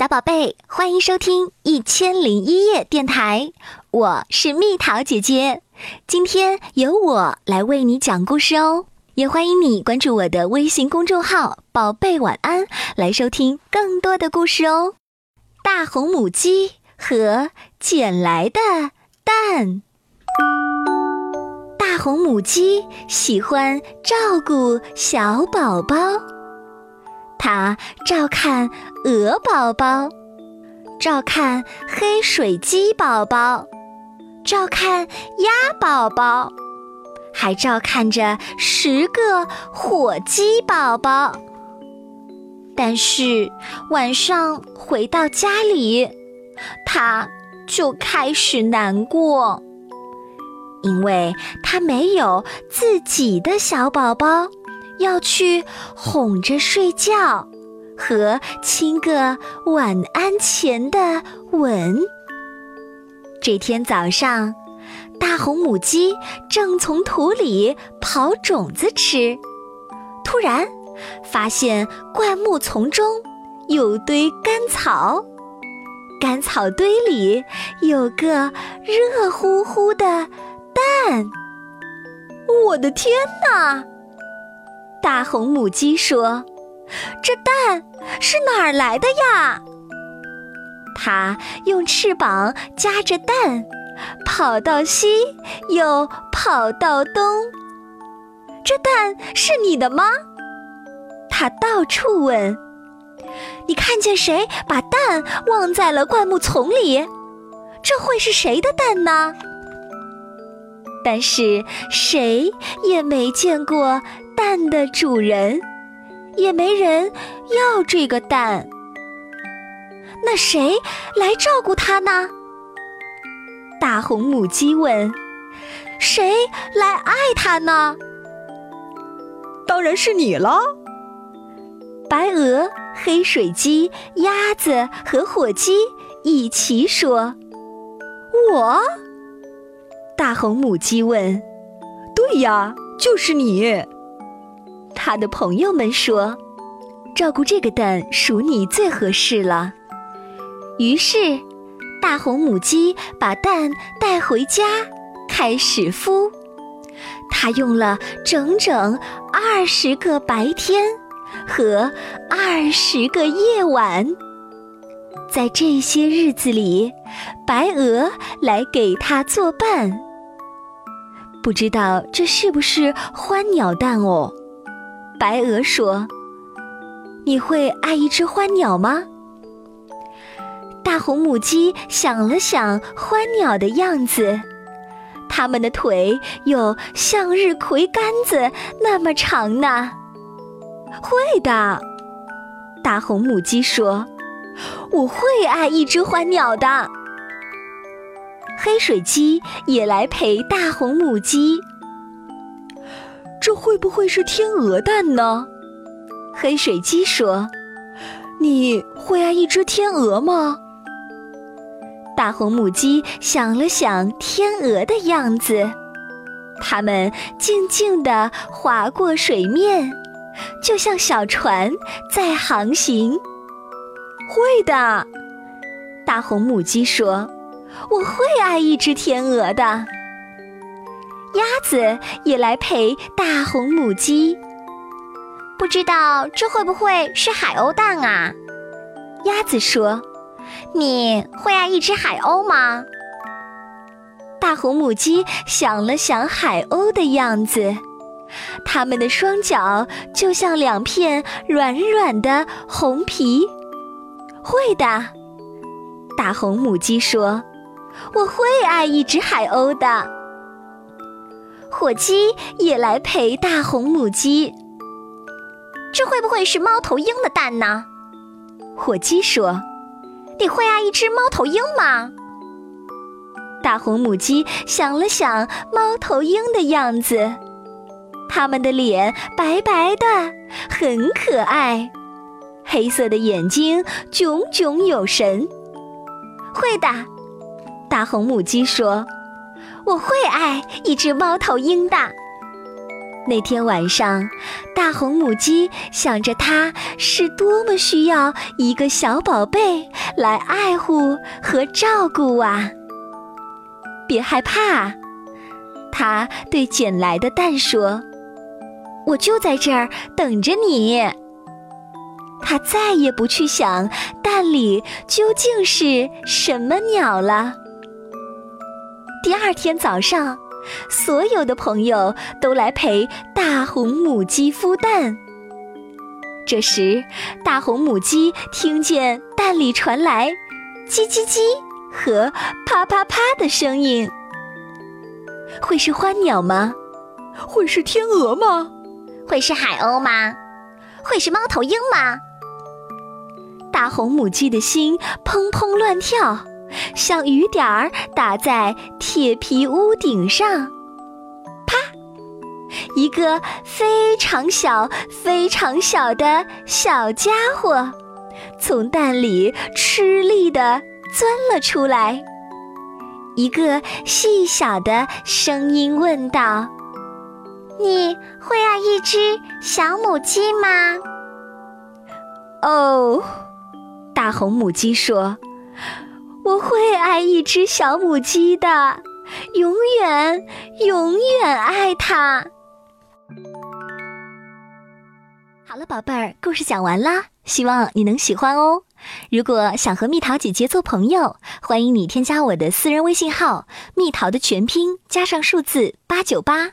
小宝贝，欢迎收听《一千零一夜》电台，我是蜜桃姐姐。今天由我来为你讲故事哦，也欢迎你关注我的微信公众号“宝贝晚安”，来收听更多的故事哦。大红母鸡和捡来的蛋。大红母鸡喜欢照顾小宝宝。它照看鹅宝宝，照看黑水鸡宝宝，照看鸭宝宝，还照看着十个火鸡宝宝。但是晚上回到家里，它就开始难过，因为它没有自己的小宝宝。要去哄着睡觉，和亲个晚安前的吻。这天早上，大红母鸡正从土里刨种子吃，突然发现灌木丛中有堆干草，干草堆里有个热乎乎的蛋。我的天哪！大红母鸡说：“这蛋是哪儿来的呀？”它用翅膀夹着蛋，跑到西，又跑到东。这蛋是你的吗？它到处问：“你看见谁把蛋忘在了灌木丛里？这会是谁的蛋呢？”但是谁也没见过。蛋的主人，也没人要这个蛋。那谁来照顾它呢？大红母鸡问：“谁来爱它呢？”当然是你了。白鹅、黑水鸡、鸭子和火鸡一起说：“我。”大红母鸡问：“对呀，就是你。”他的朋友们说：“照顾这个蛋属你最合适了。”于是，大红母鸡把蛋带回家，开始孵。它用了整整二十个白天和二十个夜晚，在这些日子里，白鹅来给它作伴。不知道这是不是欢鸟蛋哦？白鹅说：“你会爱一只欢鸟吗？”大红母鸡想了想，欢鸟的样子，它们的腿有向日葵杆子那么长呢。会的，大红母鸡说：“我会爱一只欢鸟的。”黑水鸡也来陪大红母鸡。这会不会是天鹅蛋呢？黑水鸡说：“你会爱一只天鹅吗？”大红母鸡想了想天鹅的样子，它们静静地划过水面，就像小船在航行。会的，大红母鸡说：“我会爱一只天鹅的。”鸭子也来陪大红母鸡，不知道这会不会是海鸥蛋啊？鸭子说：“你会爱一只海鸥吗？”大红母鸡想了想海鸥的样子，它们的双脚就像两片软软的红皮。会的，大红母鸡说：“我会爱一只海鸥的。”火鸡也来陪大红母鸡，这会不会是猫头鹰的蛋呢？火鸡说：“你会爱一只猫头鹰吗？”大红母鸡想了想猫头鹰的样子，它们的脸白白的，很可爱，黑色的眼睛炯炯有神。会的，大红母鸡说。我会爱一只猫头鹰的。那天晚上，大红母鸡想着它是多么需要一个小宝贝来爱护和照顾啊！别害怕，它对捡来的蛋说：“我就在这儿等着你。”它再也不去想蛋里究竟是什么鸟了。第二天早上。所有的朋友都来陪大红母鸡孵蛋。这时，大红母鸡听见蛋里传来“叽叽叽”和“啪啪啪”的声音。会是花鸟吗？会是天鹅吗？会是海鸥吗？会是猫头鹰吗？大红母鸡的心砰砰乱跳。像雨点儿打在铁皮屋顶上，啪！一个非常小、非常小的小家伙从蛋里吃力地钻了出来。一个细小的声音问道：“你会爱一只小母鸡吗？”哦，大红母鸡说。我会爱一只小母鸡的，永远永远爱它。好了，宝贝儿，故事讲完啦，希望你能喜欢哦。如果想和蜜桃姐姐做朋友，欢迎你添加我的私人微信号“蜜桃”的全拼加上数字八九八。